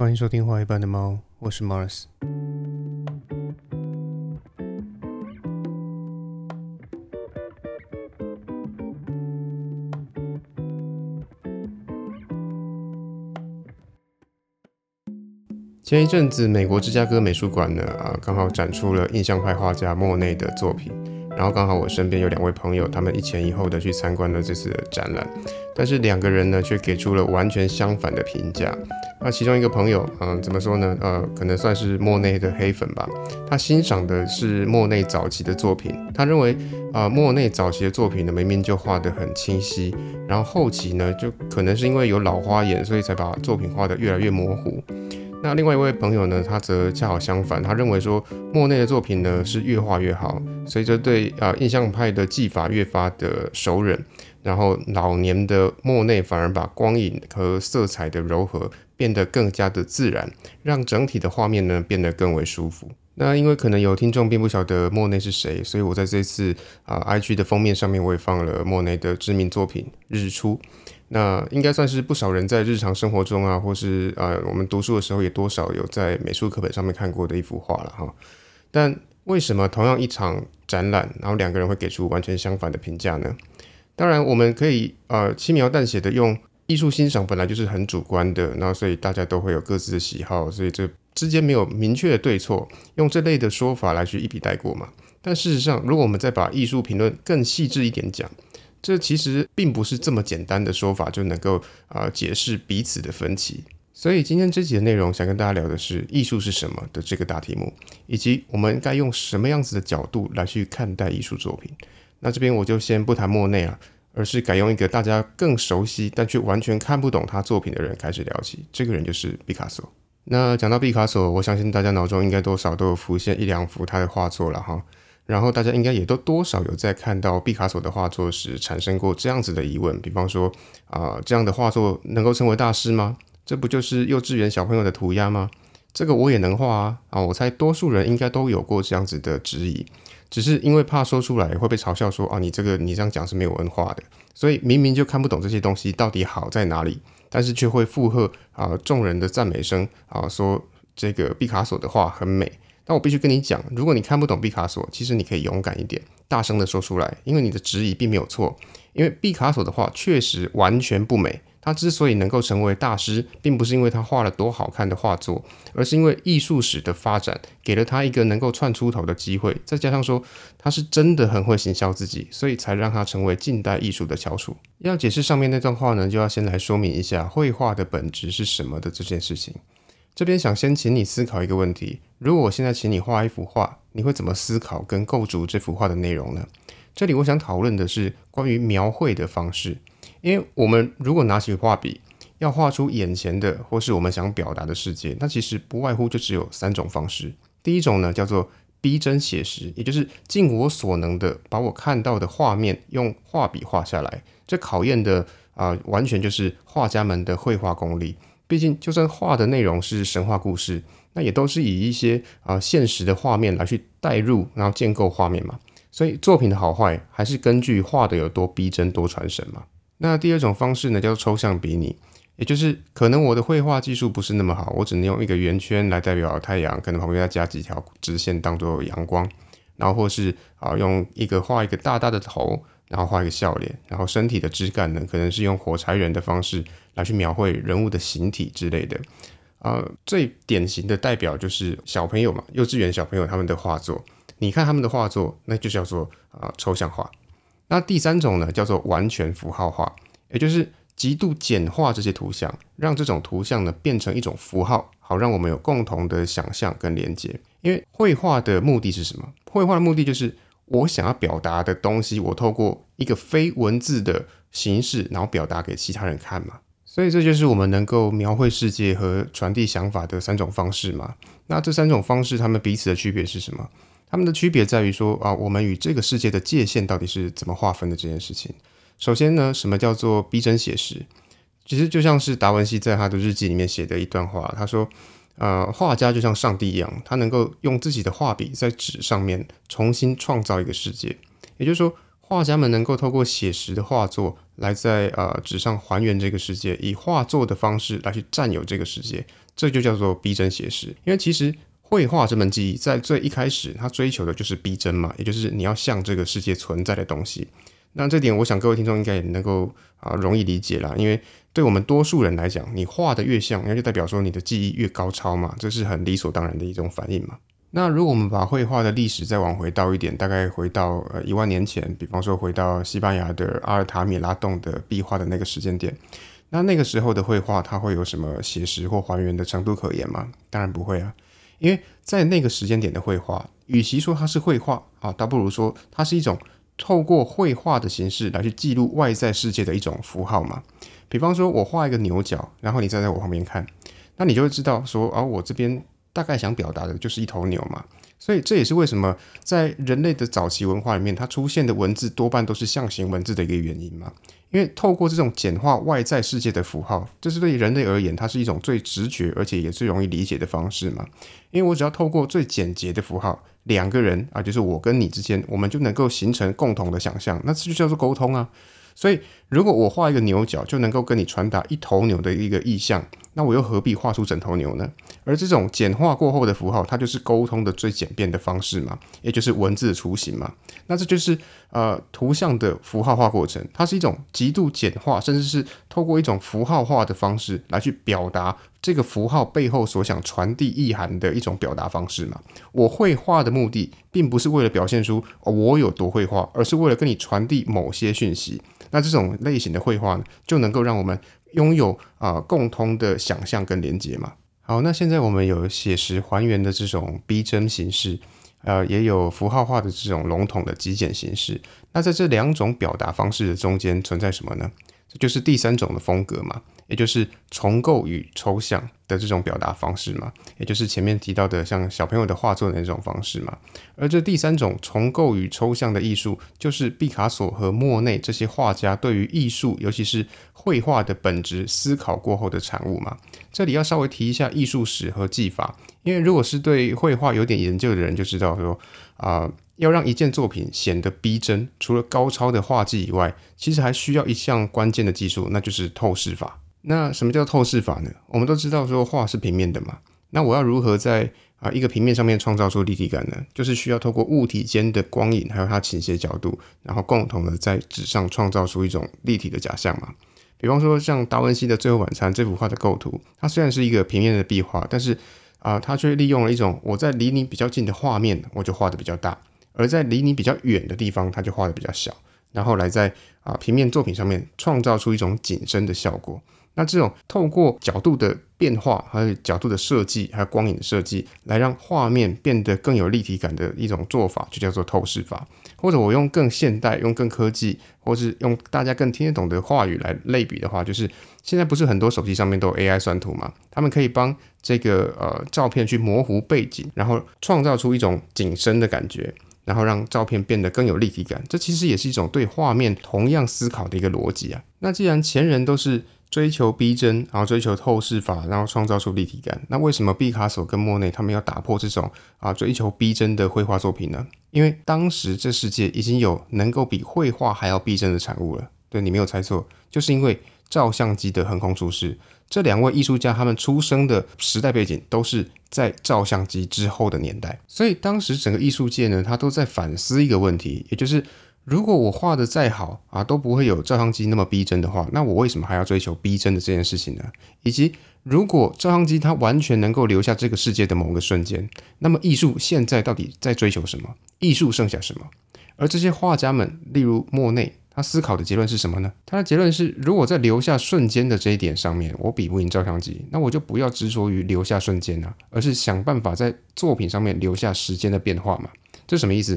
欢迎收听画一半的猫，我是 Mars。前一阵子，美国芝加哥美术馆呢，啊，刚好展出了印象派画家莫内的作品。然后刚好我身边有两位朋友，他们一前一后的去参观了这次的展览，但是两个人呢却给出了完全相反的评价。那其中一个朋友，嗯，怎么说呢？呃，可能算是莫内的黑粉吧。他欣赏的是莫内早期的作品，他认为啊，莫内早期的作品呢明明就画得很清晰，然后后期呢就可能是因为有老花眼，所以才把作品画得越来越模糊。那另外一位朋友呢，他则恰好相反，他认为说莫内的作品呢是越画越好，随着对啊印象派的技法越发的熟稔，然后老年的莫内反而把光影和色彩的柔和变得更加的自然，让整体的画面呢变得更为舒服。那因为可能有听众并不晓得莫内是谁，所以我在这次啊 IG 的封面上面我也放了莫内的知名作品《日出》。那应该算是不少人在日常生活中啊，或是呃我们读书的时候也多少有在美术课本上面看过的一幅画了哈。但为什么同样一场展览，然后两个人会给出完全相反的评价呢？当然我们可以呃轻描淡写的用艺术欣赏本来就是很主观的，那所以大家都会有各自的喜好，所以这之间没有明确的对错，用这类的说法来去一笔带过嘛。但事实上，如果我们再把艺术评论更细致一点讲。这其实并不是这么简单的说法就能够啊解释彼此的分歧，所以今天这集的内容想跟大家聊的是艺术是什么的这个大题目，以及我们该用什么样子的角度来去看待艺术作品。那这边我就先不谈莫内啊，而是改用一个大家更熟悉但却完全看不懂他作品的人开始聊起。这个人就是毕卡索。那讲到毕卡索，我相信大家脑中应该多少都有浮现一两幅他的画作了哈。然后大家应该也都多少有在看到毕卡索的画作时产生过这样子的疑问，比方说啊，这样的画作能够称为大师吗？这不就是幼稚园小朋友的涂鸦吗？这个我也能画啊！啊，我猜多数人应该都有过这样子的质疑，只是因为怕说出来会被嘲笑说啊，你这个你这样讲是没有文化的，所以明明就看不懂这些东西到底好在哪里，但是却会附和啊众人的赞美声啊，说这个毕卡索的画很美。那我必须跟你讲，如果你看不懂毕卡索，其实你可以勇敢一点，大声的说出来，因为你的质疑并没有错。因为毕卡索的画确实完全不美，他之所以能够成为大师，并不是因为他画了多好看的画作，而是因为艺术史的发展给了他一个能够窜出头的机会，再加上说他是真的很会行销自己，所以才让他成为近代艺术的翘楚。要解释上面那段话呢，就要先来说明一下绘画的本质是什么的这件事情。这边想先请你思考一个问题：如果我现在请你画一幅画，你会怎么思考跟构筑这幅画的内容呢？这里我想讨论的是关于描绘的方式，因为我们如果拿起画笔要画出眼前的或是我们想表达的世界，那其实不外乎就只有三种方式。第一种呢叫做逼真写实，也就是尽我所能的把我看到的画面用画笔画下来，这考验的啊完全就是画家们的绘画功力。毕竟，就算画的内容是神话故事，那也都是以一些啊现实的画面来去代入，然后建构画面嘛。所以作品的好坏还是根据画的有多逼真、多传神嘛。那第二种方式呢，叫做抽象比拟，也就是可能我的绘画技术不是那么好，我只能用一个圆圈来代表太阳，可能旁边再加几条直线当做阳光，然后或是啊用一个画一个大大的头。然后画一个笑脸，然后身体的枝干呢，可能是用火柴人的方式来去描绘人物的形体之类的。呃，最典型的代表就是小朋友嘛，幼稚园小朋友他们的画作。你看他们的画作，那就叫做啊抽象画。那第三种呢，叫做完全符号化，也就是极度简化这些图像，让这种图像呢变成一种符号，好让我们有共同的想象跟连接。因为绘画的目的是什么？绘画的目的就是。我想要表达的东西，我透过一个非文字的形式，然后表达给其他人看嘛。所以这就是我们能够描绘世界和传递想法的三种方式嘛。那这三种方式，它们彼此的区别是什么？它们的区别在于说啊，我们与这个世界的界限到底是怎么划分的这件事情。首先呢，什么叫做逼真写实？其实就像是达文西在他的日记里面写的一段话，他说。呃，画家就像上帝一样，他能够用自己的画笔在纸上面重新创造一个世界。也就是说，画家们能够透过写实的画作来在呃纸上还原这个世界，以画作的方式来去占有这个世界，这就叫做逼真写实。因为其实绘画这门技艺在最一开始，它追求的就是逼真嘛，也就是你要像这个世界存在的东西。那这点，我想各位听众应该也能够啊容易理解啦，因为对我们多数人来讲，你画的越像，那就代表说你的技艺越高超嘛，这是很理所当然的一种反应嘛。那如果我们把绘画的历史再往回倒一点，大概回到呃一万年前，比方说回到西班牙的阿尔塔米拉洞的壁画的那个时间点，那那个时候的绘画它会有什么写实或还原的程度可言吗？当然不会啊，因为在那个时间点的绘画，与其说它是绘画啊，倒不如说它是一种透过绘画的形式来去记录外在世界的一种符号嘛。比方说我画一个牛角，然后你站在我旁边看，那你就会知道说啊，我这边。大概想表达的就是一头牛嘛，所以这也是为什么在人类的早期文化里面，它出现的文字多半都是象形文字的一个原因嘛。因为透过这种简化外在世界的符号，这是对人类而言，它是一种最直觉而且也最容易理解的方式嘛。因为我只要透过最简洁的符号，两个人啊，就是我跟你之间，我们就能够形成共同的想象，那这就叫做沟通啊。所以，如果我画一个牛角就能够跟你传达一头牛的一个意象，那我又何必画出整头牛呢？而这种简化过后的符号，它就是沟通的最简便的方式嘛，也就是文字的雏形嘛。那这就是呃图像的符号化过程，它是一种极度简化，甚至是透过一种符号化的方式来去表达这个符号背后所想传递意涵的一种表达方式嘛。我绘画的目的，并不是为了表现出我有多会画，而是为了跟你传递某些讯息。那这种类型的绘画呢，就能够让我们拥有啊共通的想象跟连接嘛。好，那现在我们有写实还原的这种逼真形式，呃，也有符号化的这种笼统的极简形式。那在这两种表达方式的中间存在什么呢？这就是第三种的风格嘛。也就是重构与抽象的这种表达方式嘛，也就是前面提到的像小朋友的画作的那种方式嘛。而这第三种重构与抽象的艺术，就是毕卡索和莫内这些画家对于艺术，尤其是绘画的本质思考过后的产物嘛。这里要稍微提一下艺术史和技法，因为如果是对绘画有点研究的人就知道说啊，要让一件作品显得逼真，除了高超的画技以外，其实还需要一项关键的技术，那就是透视法。那什么叫透视法呢？我们都知道说画是平面的嘛，那我要如何在啊一个平面上面创造出立体感呢？就是需要透过物体间的光影，还有它倾斜角度，然后共同的在纸上创造出一种立体的假象嘛。比方说像达文西的《最后晚餐》这幅画的构图，它虽然是一个平面的壁画，但是啊，他却利用了一种我在离你比较近的画面，我就画的比较大，而在离你比较远的地方，他就画的比较小，然后来在啊平面作品上面创造出一种景深的效果。那这种透过角度的变化，还有角度的设计，还有光影的设计，来让画面变得更有立体感的一种做法，就叫做透视法。或者我用更现代、用更科技，或是用大家更听得懂的话语来类比的话，就是现在不是很多手机上面都有 AI 算图嘛？他们可以帮这个呃照片去模糊背景，然后创造出一种景深的感觉，然后让照片变得更有立体感。这其实也是一种对画面同样思考的一个逻辑啊。那既然前人都是追求逼真，然后追求透视法，然后创造出立体感。那为什么毕卡索跟莫内他们要打破这种啊追求逼真的绘画作品呢？因为当时这世界已经有能够比绘画还要逼真的产物了。对你没有猜错，就是因为照相机的横空出世。这两位艺术家他们出生的时代背景都是在照相机之后的年代，所以当时整个艺术界呢，他都在反思一个问题，也就是。如果我画的再好啊，都不会有照相机那么逼真的话，那我为什么还要追求逼真的这件事情呢？以及如果照相机它完全能够留下这个世界的某个瞬间，那么艺术现在到底在追求什么？艺术剩下什么？而这些画家们，例如莫内，他思考的结论是什么呢？他的结论是：如果在留下瞬间的这一点上面，我比不赢照相机，那我就不要执着于留下瞬间啊，而是想办法在作品上面留下时间的变化嘛。这什么意思？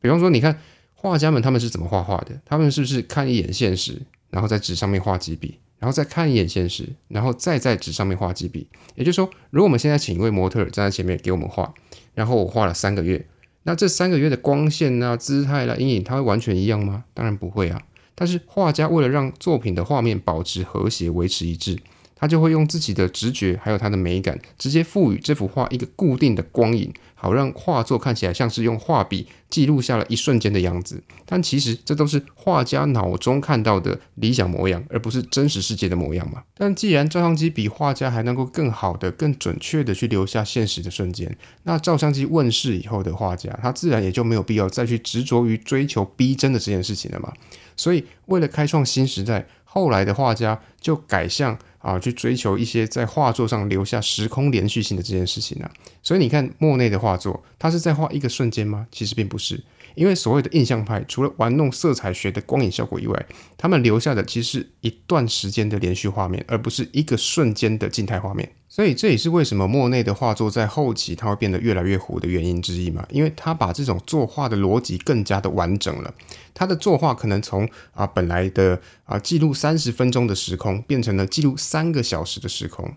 比方说，你看。画家们他们是怎么画画的？他们是不是看一眼现实，然后在纸上面画几笔，然后再看一眼现实，然后再在纸上面画几笔？也就是说，如果我们现在请一位模特站在前面给我们画，然后我画了三个月，那这三个月的光线啊、姿态啦、阴影，它会完全一样吗？当然不会啊。但是画家为了让作品的画面保持和谐、维持一致，他就会用自己的直觉还有他的美感，直接赋予这幅画一个固定的光影。好让画作看起来像是用画笔记录下了一瞬间的样子。但其实这都是画家脑中看到的理想模样，而不是真实世界的模样嘛。但既然照相机比画家还能够更好的、更准确的去留下现实的瞬间，那照相机问世以后的画家，他自然也就没有必要再去执着于追求逼真的这件事情了嘛。所以，为了开创新时代，后来的画家就改向啊去追求一些在画作上留下时空连续性的这件事情了。所以你看莫内的画作，他是在画一个瞬间吗？其实并不是，因为所谓的印象派，除了玩弄色彩学的光影效果以外，他们留下的其实是一段时间的连续画面，而不是一个瞬间的静态画面。所以这也是为什么莫内的画作在后期它会变得越来越糊的原因之一嘛，因为他把这种作画的逻辑更加的完整了。他的作画可能从啊本来的啊记录三十分钟的时空，变成了记录三个小时的时空。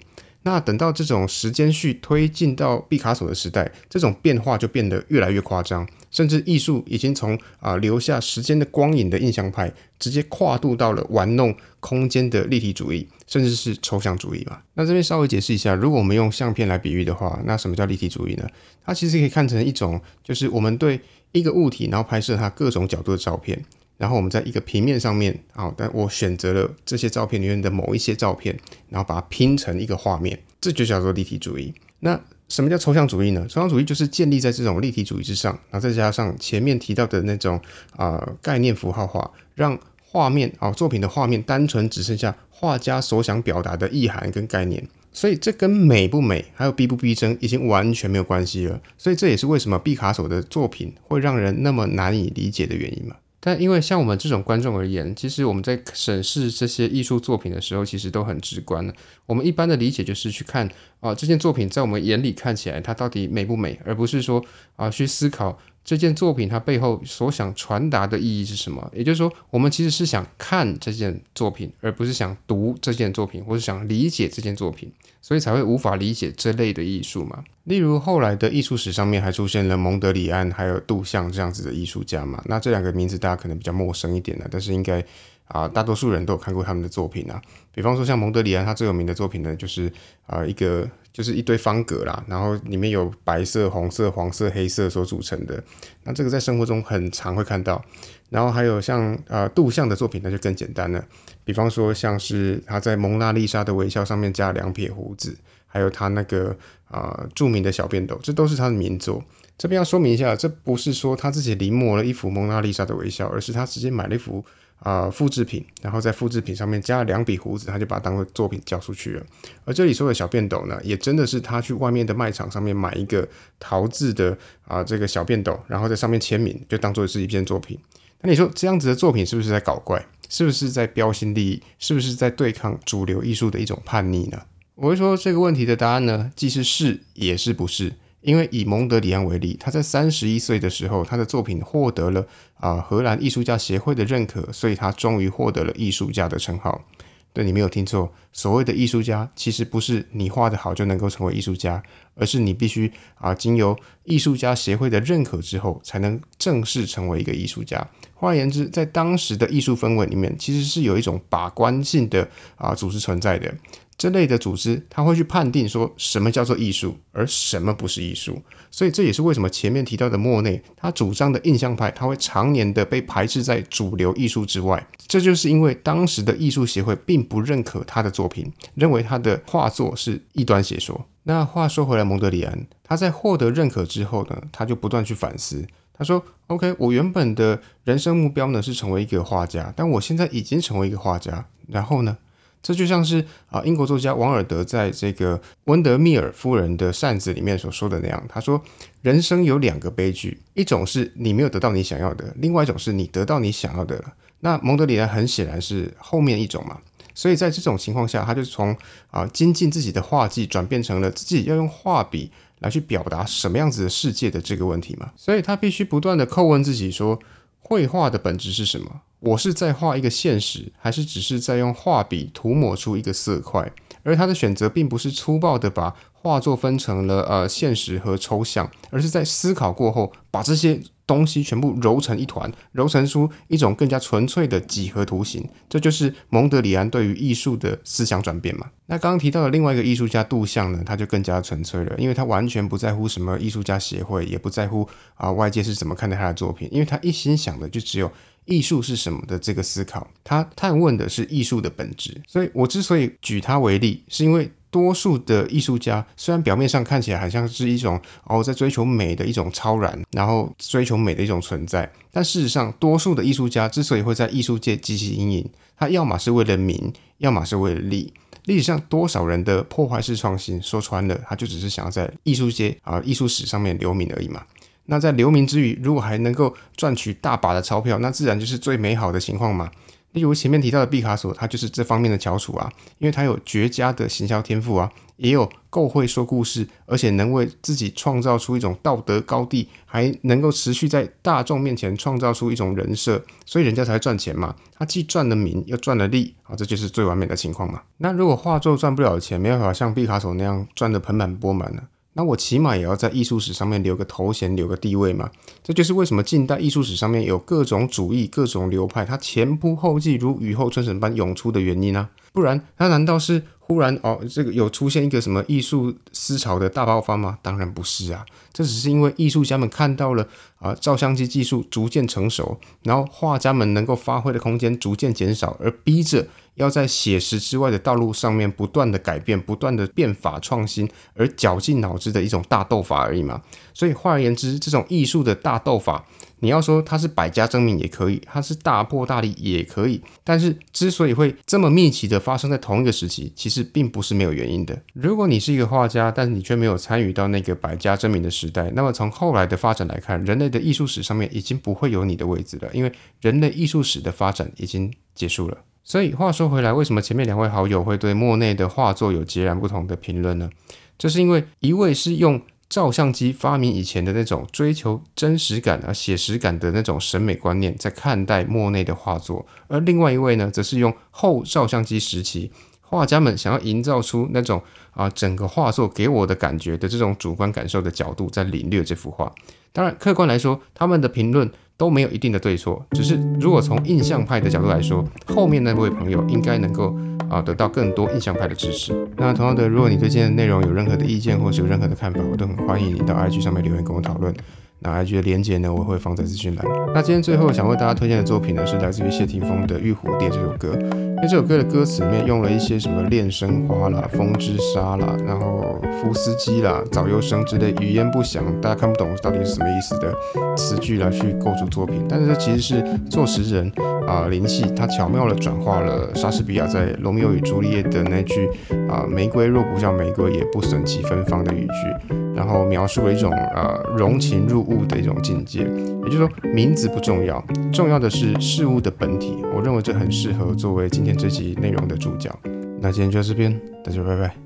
那等到这种时间序推进到毕卡索的时代，这种变化就变得越来越夸张，甚至艺术已经从啊留下时间的光影的印象派，直接跨度到了玩弄空间的立体主义，甚至是抽象主义吧。那这边稍微解释一下，如果我们用相片来比喻的话，那什么叫立体主义呢？它其实可以看成一种，就是我们对一个物体，然后拍摄它各种角度的照片。然后我们在一个平面上面，好，但我选择了这些照片里面的某一些照片，然后把它拼成一个画面，这就叫做立体主义。那什么叫抽象主义呢？抽象主义就是建立在这种立体主义之上，然后再加上前面提到的那种啊概念符号化，让画面啊作品的画面单纯只剩下画家所想表达的意涵跟概念。所以这跟美不美，还有逼不逼真，已经完全没有关系了。所以这也是为什么毕卡索的作品会让人那么难以理解的原因嘛。但因为像我们这种观众而言，其实我们在审视这些艺术作品的时候，其实都很直观的。我们一般的理解就是去看啊，这件作品在我们眼里看起来它到底美不美，而不是说啊去思考。这件作品它背后所想传达的意义是什么？也就是说，我们其实是想看这件作品，而不是想读这件作品，或是想理解这件作品，所以才会无法理解这类的艺术嘛。例如后来的艺术史上面还出现了蒙德里安还有杜象这样子的艺术家嘛。那这两个名字大家可能比较陌生一点的，但是应该啊大多数人都有看过他们的作品啊。比方说像蒙德里安，他最有名的作品呢，就是啊一个。就是一堆方格啦，然后里面有白色、红色、黄色、黑色所组成的。那这个在生活中很常会看到。然后还有像呃杜象的作品，那就更简单了。比方说像是他在蒙娜丽莎的微笑上面加两撇胡子，还有他那个啊著名的小便斗，这都是他的名作。这边要说明一下，这不是说他自己临摹了一幅蒙娜丽莎的微笑，而是他直接买了一幅。啊，复制品，然后在复制品上面加了两笔胡子，他就把它当做作品交出去了。而这里说的小便斗呢，也真的是他去外面的卖场上面买一个陶制的啊这个小便斗，然后在上面签名，就当做是一件作品。那你说这样子的作品是不是在搞怪？是不是在标新立异？是不是在对抗主流艺术的一种叛逆呢？我会说这个问题的答案呢，既是是，也是不是。因为以蒙德里安为例，他在三十一岁的时候，他的作品获得了啊荷兰艺术家协会的认可，所以他终于获得了艺术家的称号。对你没有听错，所谓的艺术家，其实不是你画的好就能够成为艺术家，而是你必须啊经由艺术家协会的认可之后，才能正式成为一个艺术家。换言之，在当时的艺术氛围里面，其实是有一种把关性的啊组织存在的。这类的组织，他会去判定说什么叫做艺术，而什么不是艺术。所以这也是为什么前面提到的莫内，他主张的印象派，他会常年的被排斥在主流艺术之外。这就是因为当时的艺术协会并不认可他的作品，认为他的画作是异端邪说。那话说回来，蒙德里安他在获得认可之后呢，他就不断去反思。他说：“OK，我原本的人生目标呢是成为一个画家，但我现在已经成为一个画家，然后呢？”这就像是啊，英国作家王尔德在这个温德密尔夫人的扇子里面所说的那样，他说：“人生有两个悲剧，一种是你没有得到你想要的，另外一种是你得到你想要的了。”那蒙德里安很显然是后面一种嘛，所以在这种情况下，他就从啊精进自己的画技，转变成了自己要用画笔来去表达什么样子的世界的这个问题嘛，所以他必须不断的叩问自己说。绘画的本质是什么？我是在画一个现实，还是只是在用画笔涂抹出一个色块？而他的选择并不是粗暴的把画作分成了呃现实和抽象，而是在思考过后，把这些东西全部揉成一团，揉成出一种更加纯粹的几何图形。这就是蒙德里安对于艺术的思想转变嘛。那刚刚提到的另外一个艺术家杜象呢，他就更加纯粹了，因为他完全不在乎什么艺术家协会，也不在乎啊外界是怎么看待他的作品，因为他一心想的就只有艺术是什么的这个思考，他探问的是艺术的本质。所以我之所以举他为例，是因为。多数的艺术家虽然表面上看起来好像是一种哦在追求美的一种超然，然后追求美的一种存在，但事实上，多数的艺术家之所以会在艺术界积极阴影，他要么是为了名，要么是为了利。历史上多少人的破坏式创新，说穿了，他就只是想要在艺术界啊艺术史上面留名而已嘛。那在留名之余，如果还能够赚取大把的钞票，那自然就是最美好的情况嘛。例如前面提到的毕卡索，他就是这方面的翘楚啊，因为他有绝佳的行销天赋啊，也有够会说故事，而且能为自己创造出一种道德高地，还能够持续在大众面前创造出一种人设，所以人家才赚钱嘛。他既赚了名，又赚了利啊，这就是最完美的情况嘛。那如果画作赚不了钱，没办法像毕卡索那样赚得盆满钵满呢？那我起码也要在艺术史上面留个头衔，留个地位嘛。这就是为什么近代艺术史上面有各种主义、各种流派，它前仆后继，如雨后春笋般涌出的原因啊？不然，它难道是忽然哦，这个有出现一个什么艺术思潮的大爆发吗？当然不是啊，这只是因为艺术家们看到了啊，照相机技术逐渐成熟，然后画家们能够发挥的空间逐渐减少，而逼着。要在写实之外的道路上面不断的改变，不断的变法创新，而绞尽脑汁的一种大斗法而已嘛。所以换而言之，这种艺术的大斗法，你要说它是百家争鸣也可以，它是大破大立也可以。但是之所以会这么密集的发生在同一个时期，其实并不是没有原因的。如果你是一个画家，但是你却没有参与到那个百家争鸣的时代，那么从后来的发展来看，人类的艺术史上面已经不会有你的位置了，因为人类艺术史的发展已经结束了。所以话说回来，为什么前面两位好友会对莫内的画作有截然不同的评论呢？这是因为一位是用照相机发明以前的那种追求真实感啊、写实感的那种审美观念在看待莫内的画作，而另外一位呢，则是用后照相机时期画家们想要营造出那种啊整个画作给我的感觉的这种主观感受的角度在领略这幅画。当然，客观来说，他们的评论。都没有一定的对错，只是如果从印象派的角度来说，后面那位朋友应该能够啊得到更多印象派的支持。那同样的，如果你对今天的内容有任何的意见或是有任何的看法，我都很欢迎你到 IG 上面留言跟我讨论。那 IG 的连接呢，我会放在资讯栏。那今天最后想为大家推荐的作品呢，是来自于谢霆锋的《玉蝴蝶》这首歌。因为这首歌的歌词里面用了一些什么恋生花啦、风之沙啦，然后福斯基啦、早优生之类语言不详、大家看不懂到底是什么意思的词句来去构筑作品。但是这其实是作词人啊林夕他巧妙的转化了莎士比亚在《罗密欧与朱丽叶》的那句啊玫瑰若不叫玫瑰，也不损其芬芳的语句。然后描述了一种呃融情入物的一种境界，也就是说名字不重要，重要的是事物的本体。我认为这很适合作为今今天这集内容的主角。那今天就到这边，大家拜拜。